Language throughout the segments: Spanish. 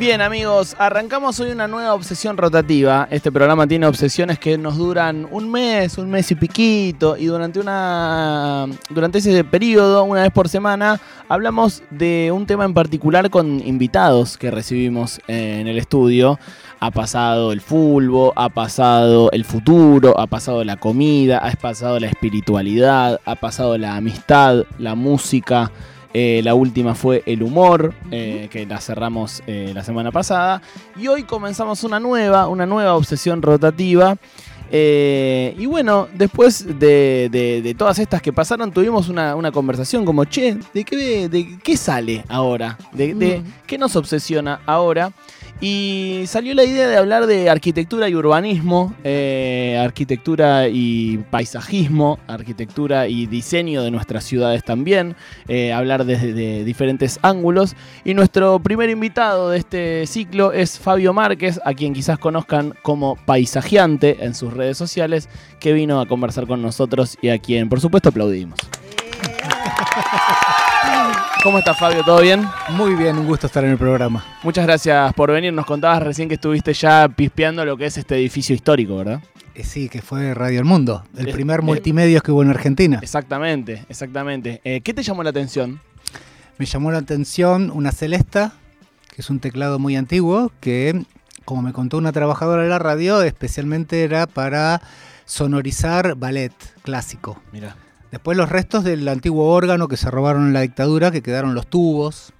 Bien amigos, arrancamos hoy una nueva obsesión rotativa. Este programa tiene obsesiones que nos duran un mes, un mes y piquito, y durante una durante ese periodo, una vez por semana, hablamos de un tema en particular con invitados que recibimos en el estudio. Ha pasado el fútbol, ha pasado el futuro, ha pasado la comida, ha pasado la espiritualidad, ha pasado la amistad, la música. Eh, la última fue el humor, eh, que la cerramos eh, la semana pasada. Y hoy comenzamos una nueva, una nueva obsesión rotativa. y bueno, después de, todas estas que pasaron, tuvimos una, conversación como, che, ¿de qué, de qué sale ahora? ¿De, de qué nos obsesiona ahora? Y salió la idea de hablar de arquitectura y urbanismo, eh, arquitectura y paisajismo, arquitectura y diseño de nuestras ciudades también, eh, hablar desde diferentes ángulos. Y nuestro primer invitado de este ciclo es Fabio Márquez, a quien quizás conozcan como paisajeante en sus redes sociales, que vino a conversar con nosotros y a quien por supuesto aplaudimos. ¿Cómo estás, Fabio? ¿Todo bien? Muy bien, un gusto estar en el programa. Muchas gracias por venir. Nos contabas recién que estuviste ya pispeando lo que es este edificio histórico, ¿verdad? Eh, sí, que fue Radio El Mundo, el primer multimedia que hubo en Argentina. Exactamente, exactamente. Eh, ¿Qué te llamó la atención? Me llamó la atención una Celesta, que es un teclado muy antiguo, que, como me contó una trabajadora de la radio, especialmente era para sonorizar ballet clásico. Mira. Después los restos del antiguo órgano que se robaron en la dictadura, que quedaron los tubos.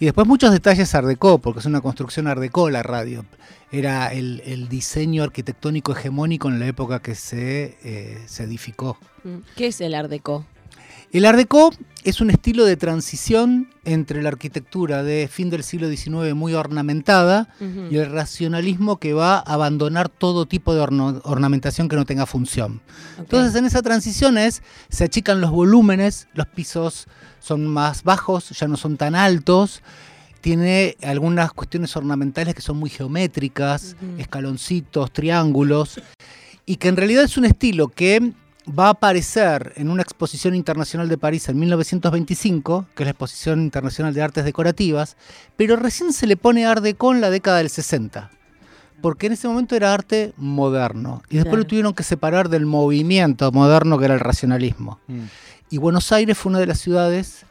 Y después muchos detalles ardecó, porque es una construcción ardecó la radio. Era el, diseño arquitectónico hegemónico en la época que se, eh, se edificó. Mm. ¿Qué es el ardecó? El Art es un estilo de transición entre la arquitectura de fin del siglo XIX muy ornamentada y el racionalismo que va a abandonar todo tipo de ornamentación que no tenga función. Entonces en esa transición es, se achican los volúmenes, los pisos son más bajos, ya no son tan altos, tiene algunas cuestiones ornamentales que son muy geométricas, escaloncitos, triángulos, y que en realidad es un estilo que va a aparecer en una exposición internacional de París en 1925, que es la Exposición Internacional de Artes Decorativas, pero recién se le pone Art Deco en la década del 60, porque en ese momento era arte moderno, y después lo tuvieron que separar del movimiento moderno que era el racionalismo. Mm. Y Buenos Aires fue una de las ciudades,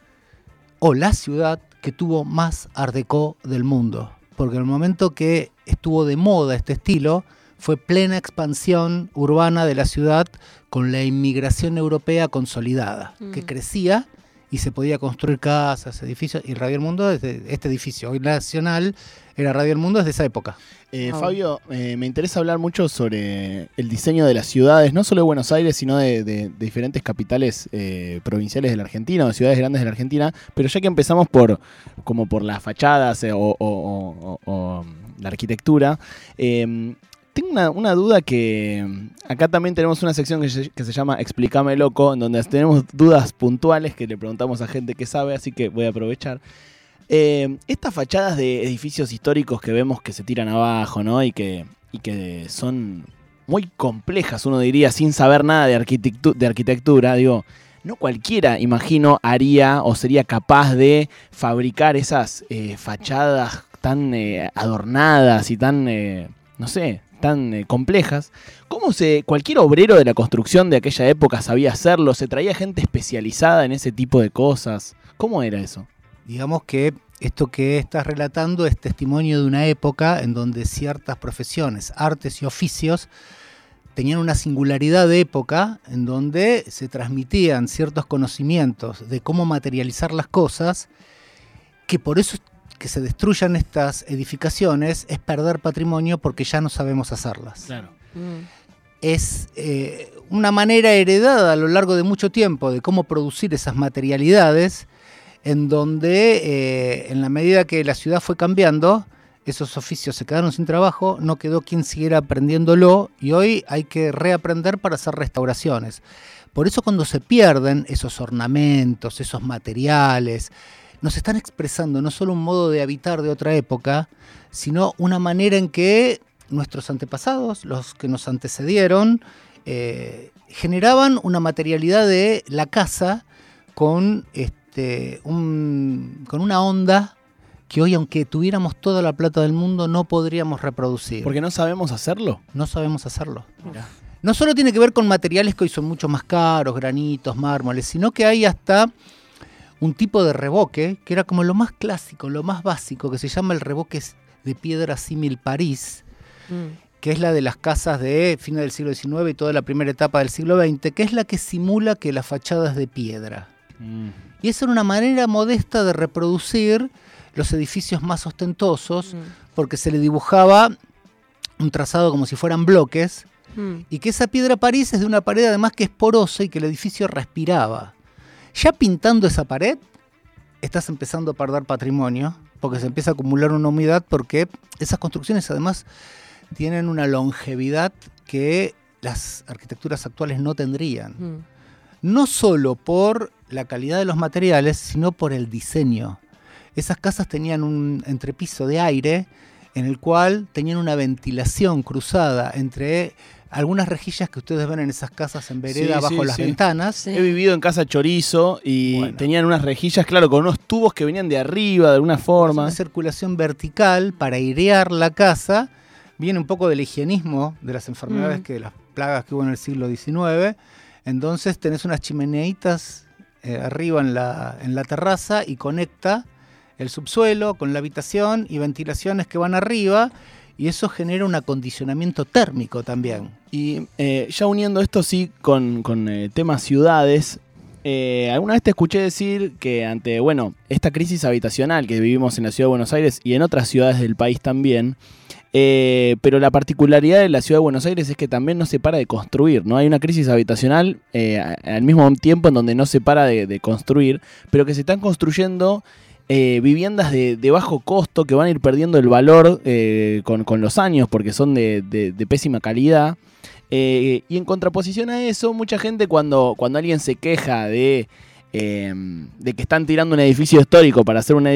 o la ciudad, que tuvo más Art Deco del mundo, porque en el momento que estuvo de moda este estilo, fue plena expansión urbana de la ciudad con la inmigración europea consolidada, que mm. crecía y se podía construir casas, edificios, y Radio El Mundo desde este edificio, hoy nacional, era Radio El Mundo desde esa época. Eh, Fabio, eh, me interesa hablar mucho sobre el diseño de las ciudades, no solo de Buenos Aires, sino de, diferentes capitales eh, provinciales de la Argentina o ciudades grandes de la Argentina, pero ya que empezamos por como por las fachadas o, la arquitectura, tengo una, duda que mm, acá también tenemos una sección que se, llama Explícame loco, en donde tenemos dudas puntuales que le preguntamos a gente que sabe, así que voy a aprovechar. Eh, estas fachadas de edificios históricos que vemos que se tiran abajo, ¿no? Y que, y que son muy complejas, uno diría, sin saber nada de, de arquitectura, digo, no cualquiera, imagino, haría o sería capaz de fabricar esas eh, fachadas tan eh, adornadas y tan, no sé, tan eh, complejas, ¿cómo se cualquier obrero de la construcción de aquella época sabía hacerlo? ¿Se traía gente especializada en ese tipo de cosas? ¿Cómo era eso? Digamos que esto que estás relatando es testimonio de una época en donde ciertas profesiones, artes y oficios tenían una singularidad de época en donde se transmitían ciertos conocimientos de cómo materializar las cosas que por eso que se destruyan estas edificaciones es perder patrimonio porque ya no sabemos hacerlas. Mm. Es eh, una manera heredada a lo largo de mucho tiempo de cómo producir esas materialidades, en donde eh, en la medida que la ciudad fue cambiando, esos oficios se quedaron sin trabajo, no quedó quien siguiera aprendiéndolo y hoy hay que reaprender para hacer restauraciones. Por eso cuando se pierden esos ornamentos, esos materiales, nos están expresando no solo un modo de habitar de otra época, sino una manera en que nuestros antepasados, los que nos antecedieron, eh, generaban una materialidad de la casa con, este, con una onda que hoy, aunque tuviéramos toda la plata del mundo, no podríamos reproducir. Porque no sabemos hacerlo. No sabemos hacerlo. No solo tiene que ver con materiales que hoy son mucho más caros, granitos, mármoles, sino que hay hasta un tipo de revoque que era como lo más clásico, lo más básico, que se llama el revoque de piedra símil París, mm. que es la de las casas de fines del siglo XIX y toda la primera etapa del siglo XX, que es la que simula que la fachada es de piedra. Mm. Y esa era una manera modesta de reproducir los edificios más ostentosos, mm. porque se le dibujaba un trazado como si fueran bloques, y que esa piedra París es de una pared además que es porosa y que el edificio respiraba. Ya pintando esa pared, estás empezando a perder patrimonio, porque se empieza a acumular una humedad, porque esas construcciones además tienen una longevidad que las arquitecturas actuales no tendrían. Mm. No solo por la calidad de los materiales, sino por el diseño. Esas casas tenían un entrepiso de aire en el cual tenían una ventilación cruzada entre algunas rejillas que ustedes ven en esas casas en vereda bajo las ventanas. He vivido en casa chorizo y tenían unas rejillas, claro, con unos tubos que venían de arriba de alguna forma. Una circulación vertical para airear la casa. Viene un poco del higienismo de las enfermedades mm. que las plagas que hubo en el siglo XIX. Entonces tenés unas chimeneitas eh, arriba en la, en la terraza y conecta el subsuelo con la habitación y ventilaciones que van arriba y eso genera un acondicionamiento térmico también. Y eh, ya uniendo esto sí con, eh, temas ciudades, eh, alguna vez te escuché decir que ante, bueno, esta crisis habitacional que vivimos en la ciudad de Buenos Aires y en otras ciudades del país también, pero la particularidad de la ciudad de Buenos Aires es que también no se para de construir, ¿no? Hay una crisis habitacional al mismo tiempo en donde no se para de construir, pero que se están construyendo eh, viviendas de, bajo costo que van a ir perdiendo el valor eh, con, los años porque son de, pésima calidad. Eh, y en contraposición a eso, mucha gente cuando, cuando alguien se queja de, de que están tirando un edificio histórico para hacer un,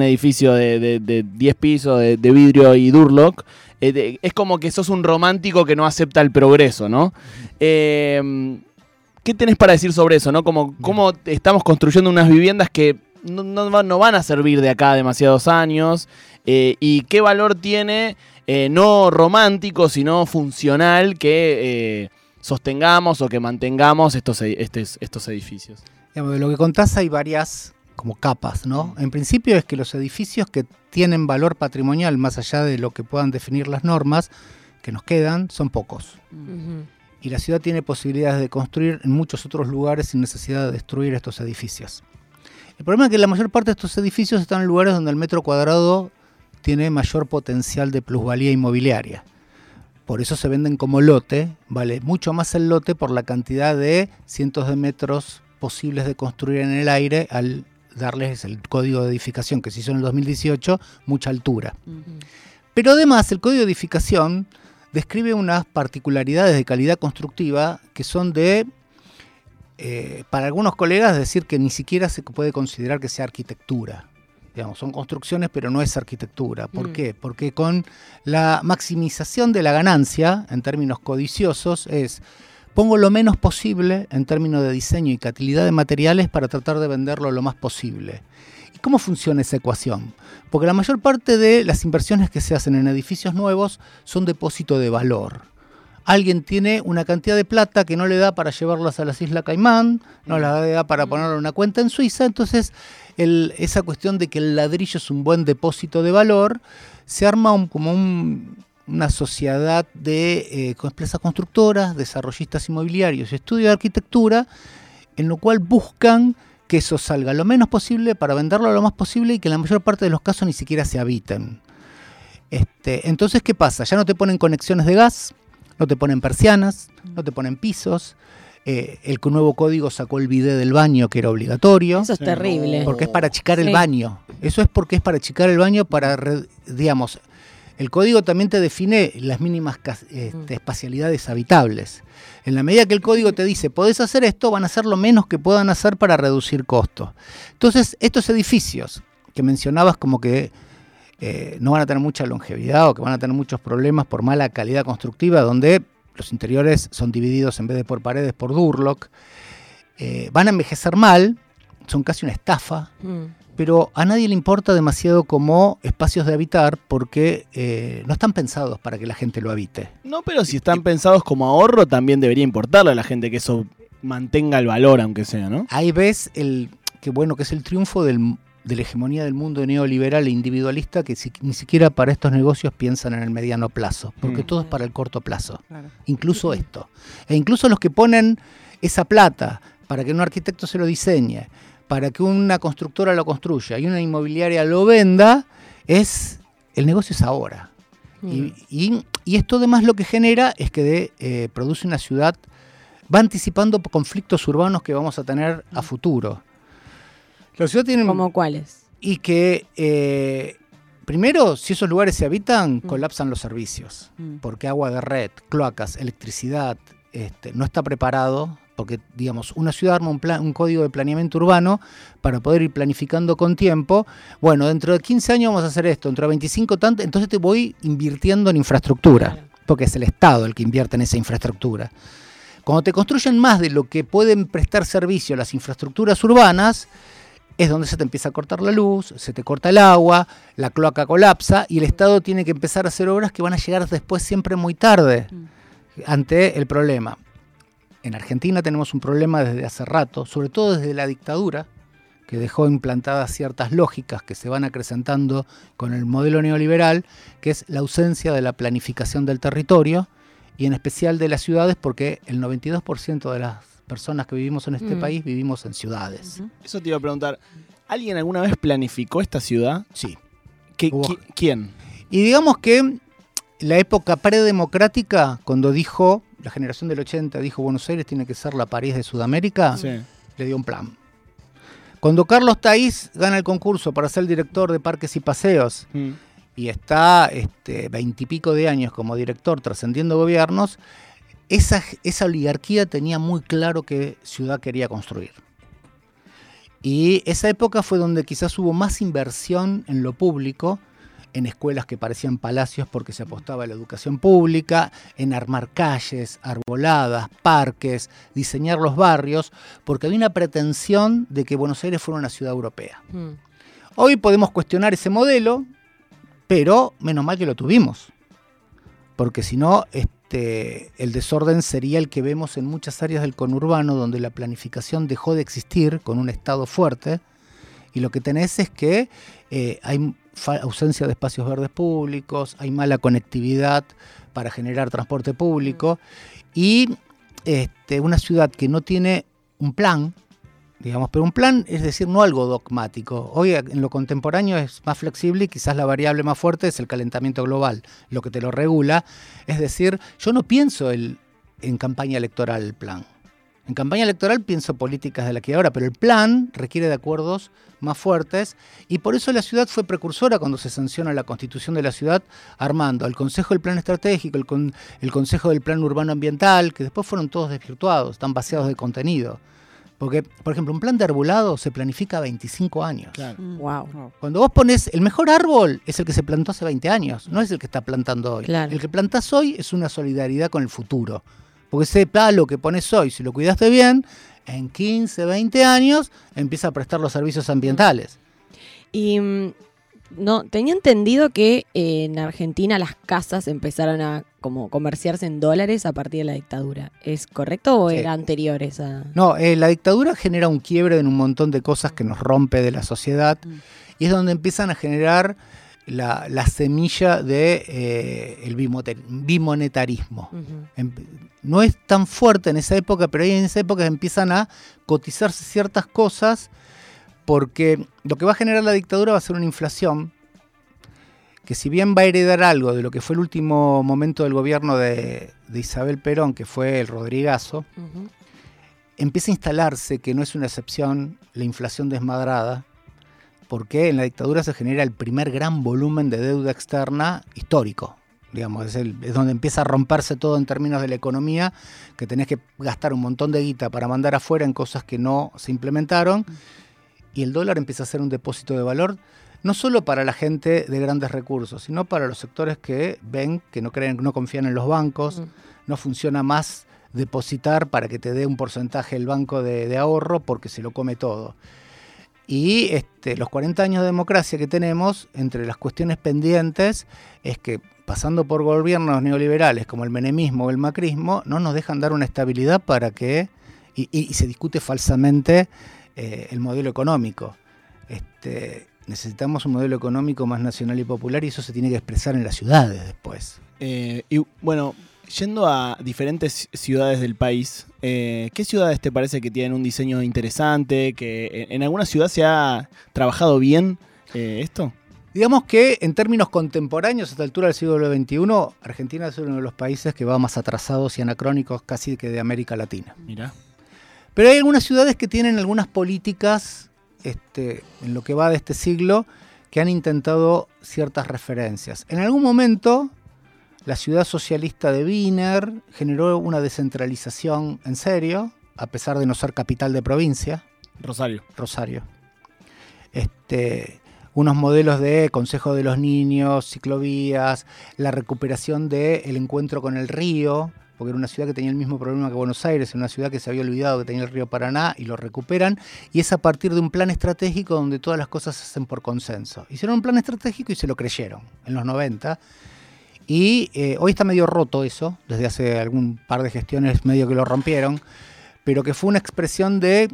edificio de, 10 pisos de, vidrio y Durlock, es como que sos un romántico que no acepta el progreso, ¿no? ¿Qué tenés para decir sobre eso, no? Como, ¿Cómo estamos construyendo unas viviendas que no, no, van a servir de acá demasiados años. Eh, y qué valor tiene, eh, no romántico, sino funcional, que eh, sostengamos o que mantengamos estos, estos, estos edificios. de lo que contás hay varias como capas, ¿no? En principio es que los edificios que tienen valor patrimonial más allá de lo que puedan definir las normas que nos quedan son pocos. Y la ciudad tiene posibilidades de construir en muchos otros lugares sin necesidad de destruir estos edificios. El problema es que la mayor parte de estos edificios están en lugares donde el metro cuadrado tiene mayor potencial de plusvalía inmobiliaria. Por eso se venden como lote, vale mucho más el lote por la cantidad de cientos de metros posibles de construir en el aire al darles el código de edificación que se hizo en el 2018, mucha altura. Pero además el código de edificación describe unas particularidades de calidad constructiva que son de eh, para algunos colegas decir que ni siquiera se puede considerar que sea arquitectura. Digamos, son construcciones, pero no es arquitectura. ¿Por mm. qué? Porque con la maximización de la ganancia, en términos codiciosos, es pongo lo menos posible en términos de diseño y calidad de materiales para tratar de venderlo lo más posible. ¿Y cómo funciona esa ecuación? Porque la mayor parte de las inversiones que se hacen en edificios nuevos son depósito de valor alguien tiene una cantidad de plata que no le da para llevarlas a las Islas Caimán, no le da para ponerlo en una cuenta en Suiza, entonces esa cuestión de que el ladrillo es un buen depósito de valor, se arma como una sociedad de eh, empresas constructoras, desarrollistas inmobiliarios y estudios de arquitectura, en lo cual buscan que eso salga lo menos posible para venderlo lo más posible y que en la mayor parte de los casos ni siquiera se habiten. Este, entonces, ¿qué pasa? Ya no te ponen conexiones de gas, no te ponen persianas, no te ponen pisos. Eh, el nuevo código sacó el bidet del baño que era obligatorio. Eso es terrible. Porque es para achicar el baño. Eso es porque es para achicar el baño para, digamos, el código también te define las mínimas este, mm. espacialidades habitables. En la medida que el código te dice, podés hacer esto, van a hacer lo menos que puedan hacer para reducir costos. Entonces, estos edificios que mencionabas como que eh, no van a tener mucha longevidad o que van a tener muchos problemas por mala calidad constructiva, donde los interiores son divididos en vez de por paredes por Durlock. Eh, van a envejecer mal, son casi una estafa, mm. pero a nadie le importa demasiado como espacios de habitar porque eh, no están pensados para que la gente lo habite. No, pero si están pensados como ahorro, también debería importarle a la gente que eso mantenga el valor, aunque sea, ¿no? Ahí ves el que bueno que es el triunfo del, de la hegemonía del mundo neoliberal e individualista que si- ni siquiera para estos negocios piensan en el mediano plazo, porque Mm. todo es para el corto plazo. Incluso esto. E incluso los que ponen esa plata para que un arquitecto se lo diseñe, para que una constructora lo construya y una inmobiliaria lo venda, es el negocio es ahora. Mm. Y, y- y esto además lo que genera es que de- eh, produce una ciudad, va anticipando conflictos urbanos que vamos a tener a futuro. La ciudad tiene... ¿Como cuáles? Y que, eh, primero, si esos lugares se habitan, Mm. colapsan los servicios. Mm. Porque agua de red, cloacas, electricidad, este, no está preparado. Porque, digamos, una ciudad arma un, plan, un código de planeamiento urbano para poder ir planificando con tiempo. Bueno, dentro de 15 años vamos a hacer esto, dentro de 25 tanto, entonces te voy invirtiendo en infraestructura Claro. porque es el Estado el que invierte en esa infraestructura. Cuando te construyen más de lo que pueden prestar servicio las infraestructuras urbanas, es donde se te empieza a cortar la luz, se te corta el agua, la cloaca colapsa y el Estado tiene que empezar a hacer obras que van a llegar después siempre muy tarde ante el problema. En Argentina tenemos un problema desde hace rato, sobre todo desde la dictadura, que dejó implantadas ciertas lógicas que se van acrecentando con el modelo neoliberal, que es la ausencia de la planificación del territorio y en especial de las ciudades, porque el 92% de las personas que vivimos en este Mm. país vivimos en ciudades. Eso te iba a preguntar. ¿Alguien alguna vez planificó esta ciudad? Sí. ¿Qué- Hubo- qui- ¿Quién? Y digamos que la época predemocrática, cuando dijo, la generación del 80 dijo Buenos Aires tiene que ser la París de Sudamérica, Sí. le dio un plan. Cuando Carlos Taís gana el concurso para ser el director de Parques y Paseos Mm. y está este, veintipico de años como director trascendiendo gobiernos, esa, esa oligarquía tenía muy claro qué ciudad quería construir. Y esa época fue donde quizás hubo más inversión en lo público, en escuelas que parecían palacios porque se apostaba a la educación pública, en armar calles, arboladas, parques, diseñar los barrios, porque había una pretensión de que Buenos Aires fuera una ciudad europea. Mm. Hoy podemos cuestionar ese modelo, pero menos mal que lo tuvimos. Porque si no, este, el desorden sería el que vemos en muchas áreas del conurbano, donde la planificación dejó de existir con un Estado fuerte. Y lo que tenés es que eh, hay ausencia de espacios verdes públicos, hay mala conectividad para generar transporte público. Y este, una ciudad que no tiene un plan, digamos, pero un plan es decir, no algo dogmático. Hoy en lo contemporáneo es más flexible y quizás la variable más fuerte es el calentamiento global, lo que te lo regula. Es decir, yo no pienso el, en campaña electoral el plan. En campaña electoral pienso políticas de la que ahora, pero el plan requiere de acuerdos más fuertes y por eso la ciudad fue precursora cuando se sanciona la constitución de la ciudad, armando el Consejo del Plan Estratégico, el, el Consejo del Plan Urbano Ambiental, que después fueron todos desvirtuados, están vaciados de contenido. Porque, por ejemplo, un plan de arbolado se planifica a 25 años. Claro. Wow. Cuando vos pones el mejor árbol es el que se plantó hace 20 años, no es el que está plantando hoy. Claro. El que plantás hoy es una solidaridad con el futuro. Porque ese palo que pones hoy, si lo cuidaste bien, en 15, 20 años empieza a prestar los servicios ambientales. Y mm, no, tenía entendido que eh, en Argentina las casas empezaron a como comerciarse en dólares a partir de la dictadura. ¿Es correcto o Sí. era anterior esa? No, eh, la dictadura genera un quiebre en un montón de cosas que nos rompe de la sociedad Mm. y es donde empiezan a generar la, la semilla del de, eh, el bimonetarismo. Em- no es tan fuerte en esa época, pero ahí en esa época empiezan a cotizarse ciertas cosas porque lo que va a generar la dictadura va a ser una inflación que si bien va a heredar algo de lo que fue el último momento del gobierno de, de Isabel Perón, que fue el Rodrigazo, empieza a instalarse que no es una excepción la inflación desmadrada, porque en la dictadura se genera el primer gran volumen de deuda externa histórico. Digamos, es, el- es donde empieza a romperse todo en términos de la economía, que tenés que gastar un montón de guita para mandar afuera en cosas que no se implementaron, y el dólar empieza a ser un depósito de valor, no solo para la gente de grandes recursos, sino para los sectores que ven, que no creen, no confían en los bancos, Mm. no funciona más depositar para que te dé un porcentaje el banco de, de ahorro porque se lo come todo. Y este, los 40 años de democracia que tenemos, entre las cuestiones pendientes, es que pasando por gobiernos neoliberales como el menemismo o el macrismo, no nos dejan dar una estabilidad para que, y, se discute falsamente eh, el modelo económico. Este, necesitamos un modelo económico más nacional y popular y eso se tiene que expresar en las ciudades después. Eh, y bueno, yendo a diferentes ciudades del país, eh, ¿qué ciudades te parece que tienen un diseño interesante? ¿Que en alguna ciudad se ha trabajado bien esto? Digamos que en términos contemporáneos, a esta altura del siglo XXI, Argentina es uno de los países que va más atrasados y anacrónicos casi que de América Latina. Mira. Pero hay algunas ciudades que tienen algunas políticas este, en lo que va de este siglo que han intentado ciertas referencias. En algún momento, la ciudad socialista de Wiener generó una descentralización en serio, a pesar de no ser capital de provincia. Rosario. Rosario. Este, unos modelos de consejo de los niños, ciclovías, la recuperación del encuentro con el río, porque era una ciudad que tenía el mismo problema que Buenos Aires, una ciudad que se había olvidado que tenía el río Paraná y lo recuperan, y es a partir de un plan estratégico donde todas las cosas se hacen por consenso. Hicieron un plan estratégico y se lo creyeron en los 90. Y eh, hoy está medio roto eso, desde hace algún par de gestiones medio que lo rompieron, pero que fue una expresión de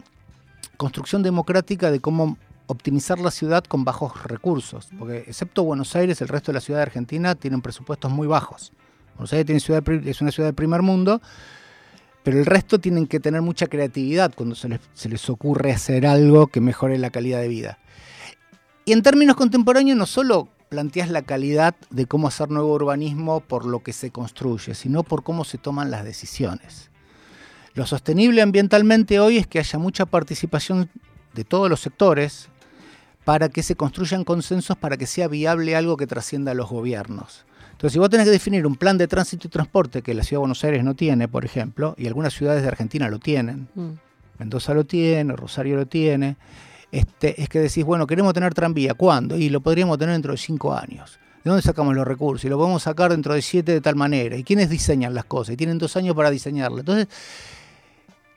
construcción democrática de cómo optimizar la ciudad con bajos recursos, porque excepto Buenos Aires, el resto de la ciudad de Argentina tienen presupuestos muy bajos. Buenos ciudad, es una ciudad del primer mundo, pero el resto tienen que tener mucha creatividad cuando se les ocurre hacer algo que mejore la calidad de vida. Y en términos contemporáneos no solo planteas la calidad de cómo hacer nuevo urbanismo por lo que se construye, sino por cómo se toman las decisiones. Lo sostenible ambientalmente hoy es que haya mucha participación de todos los sectores, para que se construyan consensos para que sea viable algo que trascienda a los gobiernos. Entonces, si vos tenés que definir un plan de tránsito y transporte que la ciudad de Buenos Aires no tiene, por ejemplo, y algunas ciudades de Argentina lo tienen, mm. Mendoza lo tiene, Rosario lo tiene, este, es que decís, bueno, queremos tener tranvía, ¿cuándo? Y lo podríamos tener dentro de cinco años. ¿De dónde sacamos los recursos? Y lo podemos sacar dentro de siete de tal manera. ¿Y quiénes diseñan las cosas? Y tienen dos años para diseñarlas. Entonces,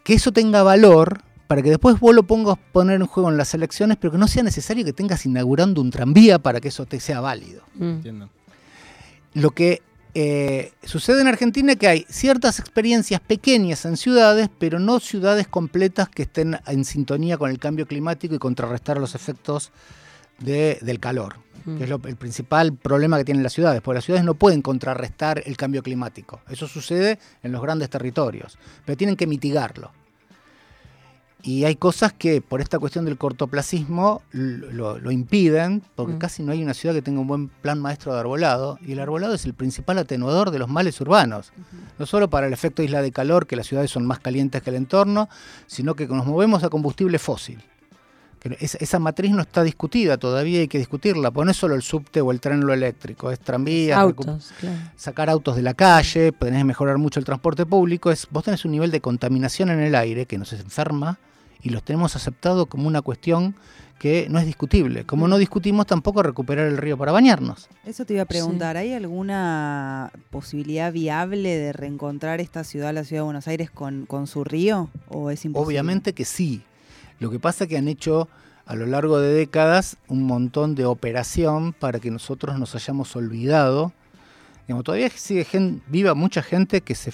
que eso tenga valor para que después vos lo pongas poner en juego en las elecciones, pero que no sea necesario que tengas inaugurando un tranvía para que eso te sea válido. Mm. Lo que eh, sucede en Argentina es que hay ciertas experiencias pequeñas en ciudades, pero no ciudades completas que estén en sintonía con el cambio climático y contrarrestar los efectos del calor, que es el principal problema que tienen las ciudades, porque las ciudades no pueden contrarrestar el cambio climático. Eso sucede en los grandes territorios, pero tienen que mitigarlo. Y hay cosas que por esta cuestión del cortoplacismo lo, impiden, porque mm. casi no hay una ciudad que tenga un buen plan maestro de arbolado, y el arbolado es el principal atenuador de los males urbanos. No solo para el efecto isla de calor, que las ciudades son más calientes que el entorno, sino que nos movemos a combustible fósil. esa, matriz no está discutida todavía, hay que discutirla, porque no es solo el subte o el tren lo eléctrico, es tranvías, sacar autos de la calle, tenés que mejorar mucho el transporte público, es, vos tenés un nivel de contaminación en el aire que nos enferma, y los tenemos aceptado como una cuestión que no es discutible. Como no discutimos tampoco recuperar el río para bañarnos. Eso te iba a preguntar, ¿hay alguna posibilidad viable de reencontrar esta ciudad, la ciudad de Buenos Aires, con, su río? ¿O es imposible? Obviamente que sí. Lo que pasa es que han hecho a lo largo de décadas un montón de operación para que nosotros nos hayamos olvidado. todavía sigue viva mucha gente que se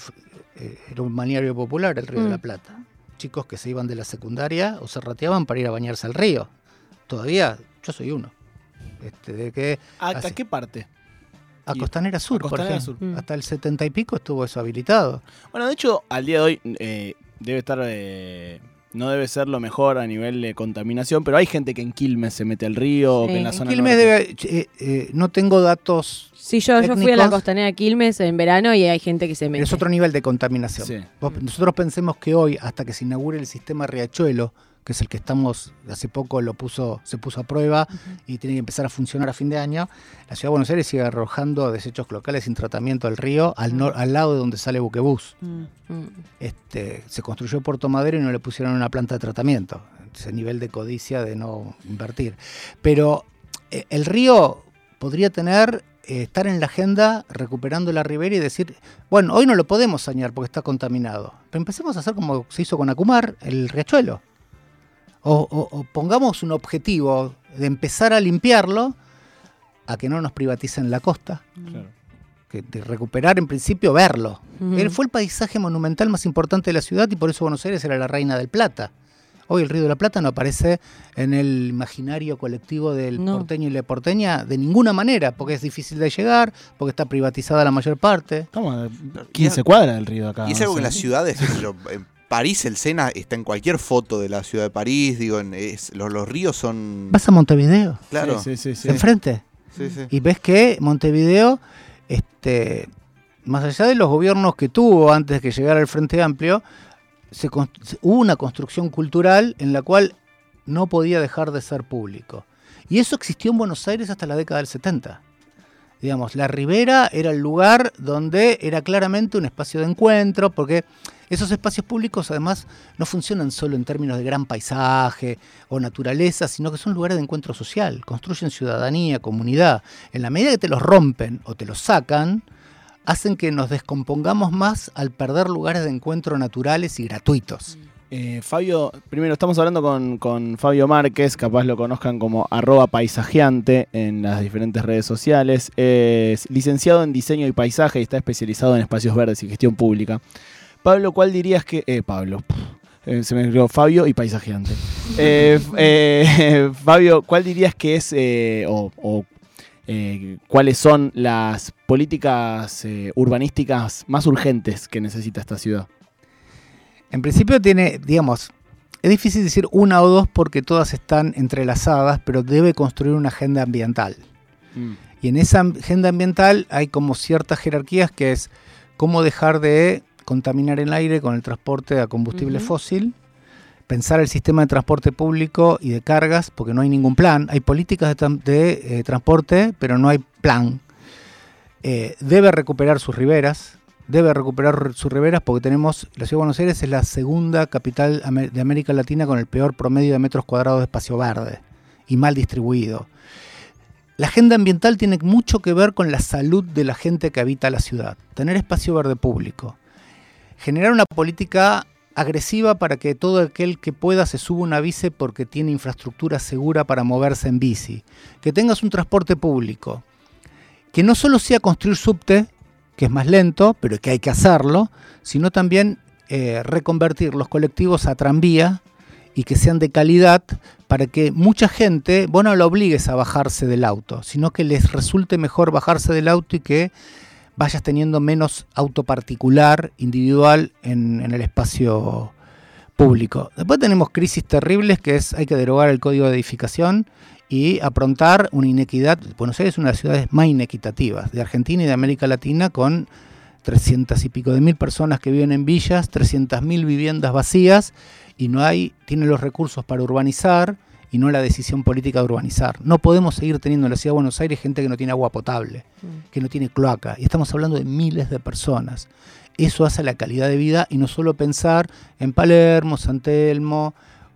eh, era un maniario popular el Río de la mm. Plata chicos que se iban de la secundaria o se rateaban para ir a bañarse al río. Todavía, yo soy uno. Este, de que ¿A, qué parte? A Costanera Sur, por ejemplo. Mm. Hasta el setenta y pico estuvo eso habilitado. Bueno, de hecho, al día de hoy eh, debe estar... Eh, no debe ser lo mejor a nivel de contaminación, pero hay gente que en Quilmes se mete al río, que en la zona Quilmes debe, eh, no tengo datos Sí, yo, yo fui a la costanera de Quilmes en verano y hay gente que se mete. Es otro nivel de contaminación. nosotros pensemos que hoy, hasta que se inaugure el sistema Riachuelo, que es el que estamos, hace poco lo puso, se puso a prueba y tiene que empezar a funcionar a fin de año, la ciudad de Buenos Aires sigue arrojando desechos locales sin tratamiento al río, al, al lado de donde sale Buquebús. Mm. Este, se construyó Puerto Madero y no le pusieron una planta de tratamiento. Ese nivel de codicia de no invertir. Pero eh, el río podría tener eh, estar en la agenda recuperando la ribera y decir, bueno, hoy no lo podemos sañar porque está contaminado. Pero empecemos a hacer como se hizo con Acumar, el riachuelo. O, o- o pongamos un objetivo de empezar a limpiarlo a que no nos privaticen la costa, que de recuperar en principio verlo. Él fue el paisaje monumental más importante de la ciudad y por eso Buenos Aires era la reina del Plata. Hoy el Río de la Plata no aparece en el imaginario colectivo del No. porteño y la porteña de ninguna manera, porque es difícil de llegar, porque está privatizada la mayor parte. Estamos a 15 cuadras del río acá. Y es algo que las ciudades, en París el Sena está en cualquier foto de la ciudad de París, digo, en- es- los, los ríos son... Vas a Montevideo, Claro, Sí, sí, sí. sí. enfrente, sí, sí. y ves que Montevideo, este, más allá de los gobiernos que tuvo antes de que llegara el Frente Amplio, se- hubo una construcción cultural en la cual no podía dejar de ser público. Y eso existió en Buenos Aires hasta la década del 70. Digamos, la Ribera era el lugar donde era claramente un espacio de encuentro, porque esos espacios públicos además no funcionan solo en términos de gran paisaje o naturaleza, sino que son lugares de encuentro social, construyen ciudadanía, comunidad. En la medida que te los rompen o te los sacan, hacen que nos descompongamos más al perder lugares de encuentro naturales y gratuitos. Eh, Fabio, primero estamos hablando con, con Fabio Márquez, capaz lo conozcan como arroba paisajeante en las diferentes redes sociales. Es licenciado en diseño y paisaje y está especializado en espacios verdes y gestión pública. Pablo, ¿cuál dirías que... Eh, Pablo. eh, se me olvidó Fabio y paisajeante. Fabio, ¿cuál dirías que es o, o, cuáles son las políticas urbanísticas más urgentes que necesita esta ciudad? En principio tiene, digamos, es difícil decir una o dos porque todas están entrelazadas, pero debe construir una agenda ambiental. Mm. Y en esa agenda ambiental hay como ciertas jerarquías que es cómo dejar de contaminar el aire con el transporte a combustible fósil, pensar el sistema de transporte público y de cargas, porque no hay ningún plan. Hay políticas de, eh, transporte, pero no hay plan. Eh, debe recuperar sus riberas, debe recuperar sus riberas porque tenemos, la ciudad de Buenos Aires es la segunda capital de América Latina con el peor promedio de metros cuadrados de espacio verde y mal distribuido. La agenda ambiental tiene mucho que ver con la salud de la gente que habita la ciudad. Tener espacio verde público. Generar una política agresiva para que todo aquel que pueda se suba una bici porque tiene infraestructura segura para moverse en bici. Que tengas un transporte público. Que no solo sea construir subte, que es más lento, pero que hay que hacerlo, sino también eh, reconvertir los colectivos a tranvía y que sean de calidad para que mucha gente, vos no la obligues a bajarse del auto, sino que les resulte mejor bajarse del auto y que vayas teniendo menos auto particular, individual, en, en el espacio público. Después tenemos crisis terribles que es hay que derogar el código de edificación y aprontar una inequidad. Buenos Aires es una de las ciudades más inequitativas de Argentina y de América Latina con 300 y pico de mil personas que viven en villas, 300 mil viviendas vacías y no hay, tiene los recursos para urbanizar y no la decisión política de urbanizar. No podemos seguir teniendo en la ciudad de Buenos Aires gente que no tiene agua potable, que no tiene cloaca, y estamos hablando de miles de personas. Eso hace la calidad de vida y no solo pensar en Palermo, San Telmo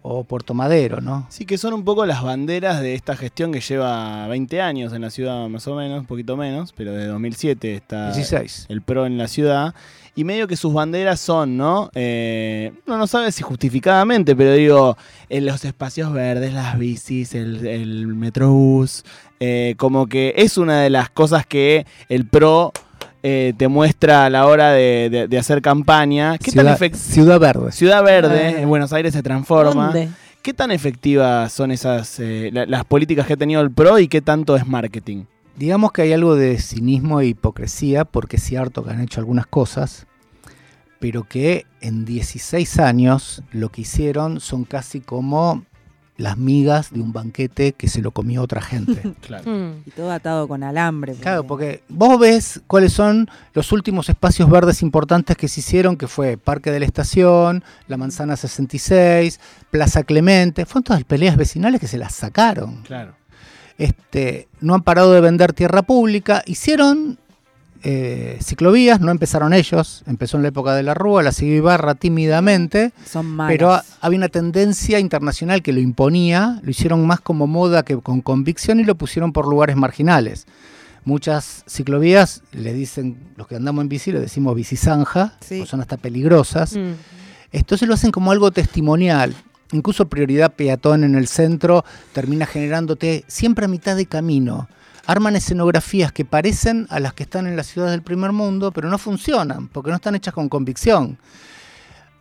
o Puerto Madero, ¿no? Sí, que son un poco las banderas de esta gestión que lleva 20 años en la ciudad, más o menos, un poquito menos, pero de 2007 está 16. el PRO en la ciudad. Y medio que sus banderas son, ¿no? Eh, no, no sabe si justificadamente, pero digo, en los espacios verdes, las bicis, el, el metrobús, eh, como que es una de las cosas que el PRO eh, te muestra a la hora de, de- de hacer campaña. ¿Qué tan Ciudad, efect- Ciudad Verde. Ciudad Verde, Ah. en Buenos Aires se transforma. ¿Dónde? ¿Qué tan efectivas son esas eh, la- las políticas que ha tenido el PRO y qué tanto es marketing? Digamos que hay algo de cinismo e hipocresía, porque es cierto que han hecho algunas cosas, pero que en 16 años lo que hicieron son casi como las migas de un banquete que se lo comió otra gente. Claro. Mm. Y todo atado con alambre. Claro, porque vos ves cuáles son los últimos espacios verdes importantes que se hicieron, que fue Parque de la Estación, la Manzana 66, Plaza Clemente, fueron todas peleas vecinales que se las sacaron. Claro. este, no han parado de vender tierra pública, hicieron eh, ciclovías, no empezaron ellos, empezó en la época de la Rúa, la siguió Ibarra tímidamente, Son malas. pero ha- había una tendencia internacional que lo imponía, lo hicieron más como moda que con convicción y lo pusieron por lugares marginales. Muchas ciclovías, le dicen, los que andamos en bici, le decimos bicisanja, Sí. son hasta peligrosas. Mm. Entonces lo hacen como algo testimonial. incluso prioridad peatón en el centro termina generándote siempre a mitad de camino. Arman escenografías que parecen a las que están en las ciudades del primer mundo, pero no funcionan, porque no están hechas con convicción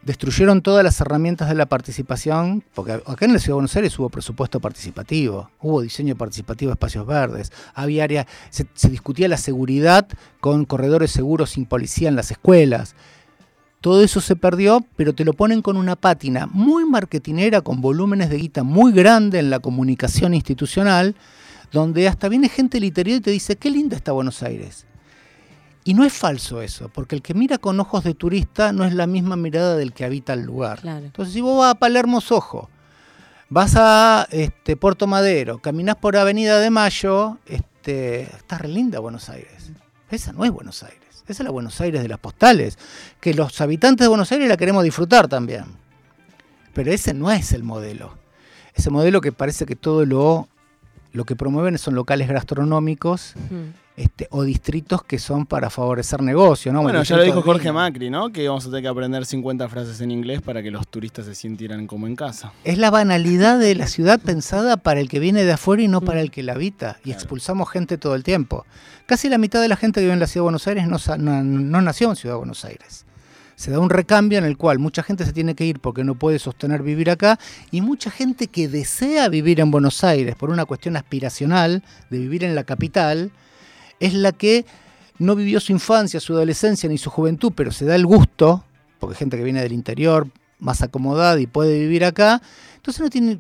destruyeron todas las herramientas de la participación, porque acá en la Ciudad de Buenos Aires hubo presupuesto participativo, hubo diseño participativo de espacios verdes, había área, se, discutía la seguridad con corredores seguros sin policía en las escuelas. Todo eso se perdió, pero te lo ponen con una pátina muy marketinera, con volúmenes de guita muy grande en la comunicación institucional, donde hasta viene gente del interior y te dice, qué linda está Buenos Aires. Y no es falso eso, porque el que mira con ojos de turista no es la misma mirada del que habita el lugar. Entonces, si vos vas a Palermo Sojo, vas a este, Puerto Madero, caminás por Avenida de Mayo, este, está re linda Buenos Aires. Esa no es Buenos Aires. Esa es la Buenos Aires de las postales, que los habitantes de Buenos Aires la queremos disfrutar también. Pero ese no es el modelo. Ese modelo que parece que todo lo, lo que promueven son locales gastronómicos. Este, o distritos que son para favorecer negocios, ¿no? Bueno, ya lo dijo Jorge Macri, ¿no? Que vamos a tener que aprender 50 frases en inglés para que los turistas se sintieran como en casa. Es la banalidad de la ciudad pensada para el que viene de afuera y no para el que la habita. Y expulsamos gente todo el tiempo. Casi la mitad de la gente que vive en la Ciudad de Buenos Aires no, no nació en Ciudad de Buenos Aires se da un recambio en el cual mucha gente se tiene que ir porque no puede sostener vivir acá y mucha gente que desea vivir en Buenos Aires por una cuestión aspiracional de vivir en la capital, es la que no vivió su infancia, su adolescencia ni su juventud, pero se da el gusto, porque gente que viene del interior, más acomodada y puede vivir acá, entonces no tiene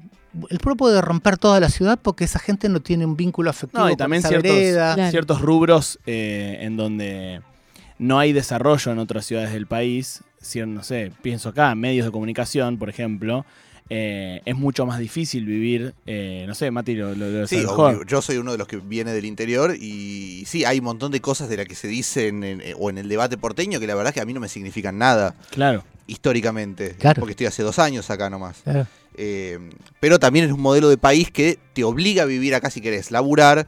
el propio de romper toda la ciudad porque esa gente no tiene un vínculo afectivo no, y también ciertos, ciertos rubros eh, en donde no hay desarrollo en otras ciudades del país, si, no sé, pienso acá, medios de comunicación, por ejemplo, eh, es mucho más difícil vivir, eh, no sé, Mati, lo, lo, Sí, yo soy uno de los que viene del interior y sí, hay un montón de cosas de las que se dicen eh, o en el debate porteño que la verdad es que a mí no me significan nada. Claro. Históricamente. Porque estoy hace dos años acá nomás. pero también es un modelo de país que te obliga a vivir acá si querés laburar,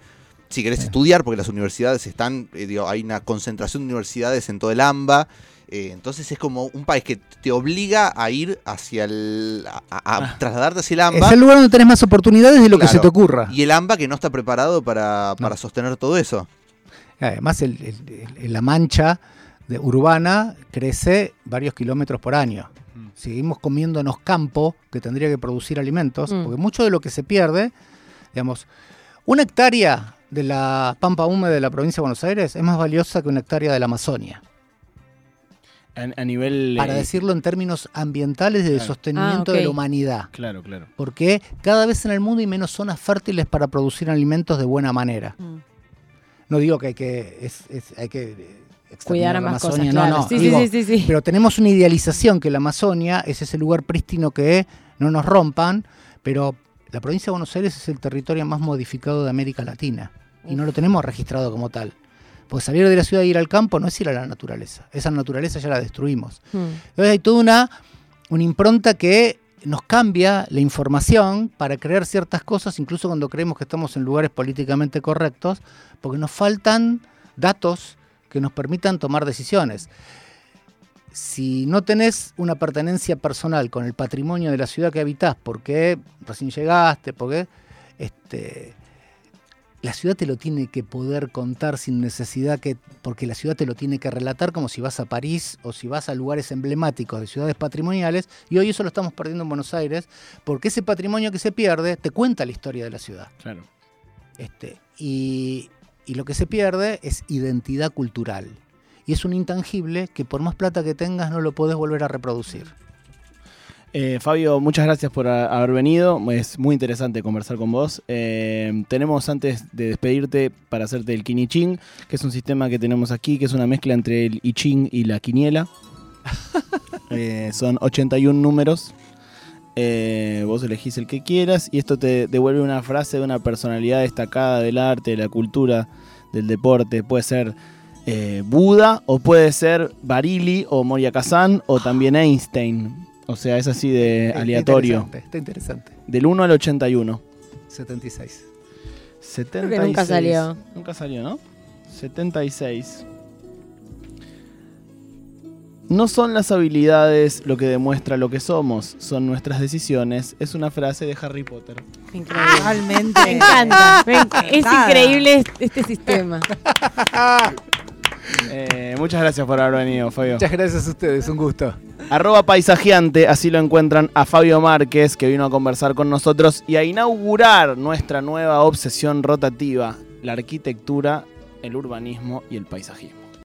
si querés estudiar, porque las universidades están, hay una concentración de universidades en todo el AMBA. Eh, entonces es como un país que te obliga a ir hacia el. a, ah. trasladarte hacia el AMBA. Es el lugar donde tenés más oportunidades de lo que se te ocurra. Y el AMBA que no está preparado para, sostener todo eso. Además, la mancha de urbana crece varios kilómetros por año. Mm. Seguimos comiéndonos campo que tendría que producir alimentos, mm. porque mucho de lo que se pierde, digamos, una hectárea de la pampa húmeda de la provincia de Buenos Aires es más valiosa que una hectárea de la Amazonia. A, nivel. Para eh, decirlo en términos ambientales de sostenimiento ah, de la humanidad. Claro, claro. Porque cada vez en el mundo hay menos zonas fértiles para producir alimentos de buena manera. Mm. No digo que hay que. hay que cuidar a la Amazonia, no, no. Sí, sí, sí, pero tenemos una idealización que la Amazonia es ese lugar prístino que no nos rompan, pero la provincia de Buenos Aires es el territorio más modificado de América Latina y no lo tenemos registrado como tal. Porque salir de la ciudad e ir al campo no es ir a la naturaleza. Esa naturaleza ya la destruimos. Hmm. Entonces hay toda una, una impronta que nos cambia la información para crear ciertas cosas, incluso cuando creemos que estamos en lugares políticamente correctos, porque nos faltan datos que nos permitan tomar decisiones. Si no tenés una pertenencia personal con el patrimonio de la ciudad que habitás, porque recién llegaste, porque este, la ciudad te lo tiene que poder contar sin necesidad que, porque la ciudad te lo tiene que relatar como si vas a París o si vas a lugares emblemáticos de ciudades patrimoniales, y hoy eso lo estamos perdiendo en Buenos Aires, porque ese patrimonio que se pierde te cuenta la historia de la ciudad. Claro. Este, y, y lo que se pierde es identidad cultural. Y es un intangible que por más plata que tengas no lo podés volver a reproducir. Eh, Fabio, muchas gracias por haber venido. Es muy interesante conversar con vos. Eh, tenemos antes de despedirte para hacerte el Ching, que es un sistema que tenemos aquí, que es una mezcla entre el I Ching y la quiniela. Eh, son 81 números. vos elegís el que quieras y esto te devuelve una frase de una personalidad destacada del arte, de la cultura, del deporte. Puede ser Buda o puede ser Barili o Moria Kazan o también Einstein. O sea, es así de aleatorio. Está interesante, Del 1 al 81. 76. 76. nunca salió. Nunca salió, ¿no? 76. No son las habilidades lo que demuestra lo que somos, son nuestras decisiones. Es una frase de Harry Potter. Increíble. Realmente. Me encanta. es increíble este sistema. Eh, muchas gracias por haber venido, Fabio. Muchas gracias a ustedes, un gusto. Arroba paisajeante, así lo encuentran a Fabio Márquez, que vino a conversar con nosotros y a inaugurar nuestra nueva obsesión rotativa, la arquitectura, el urbanismo y el paisajismo.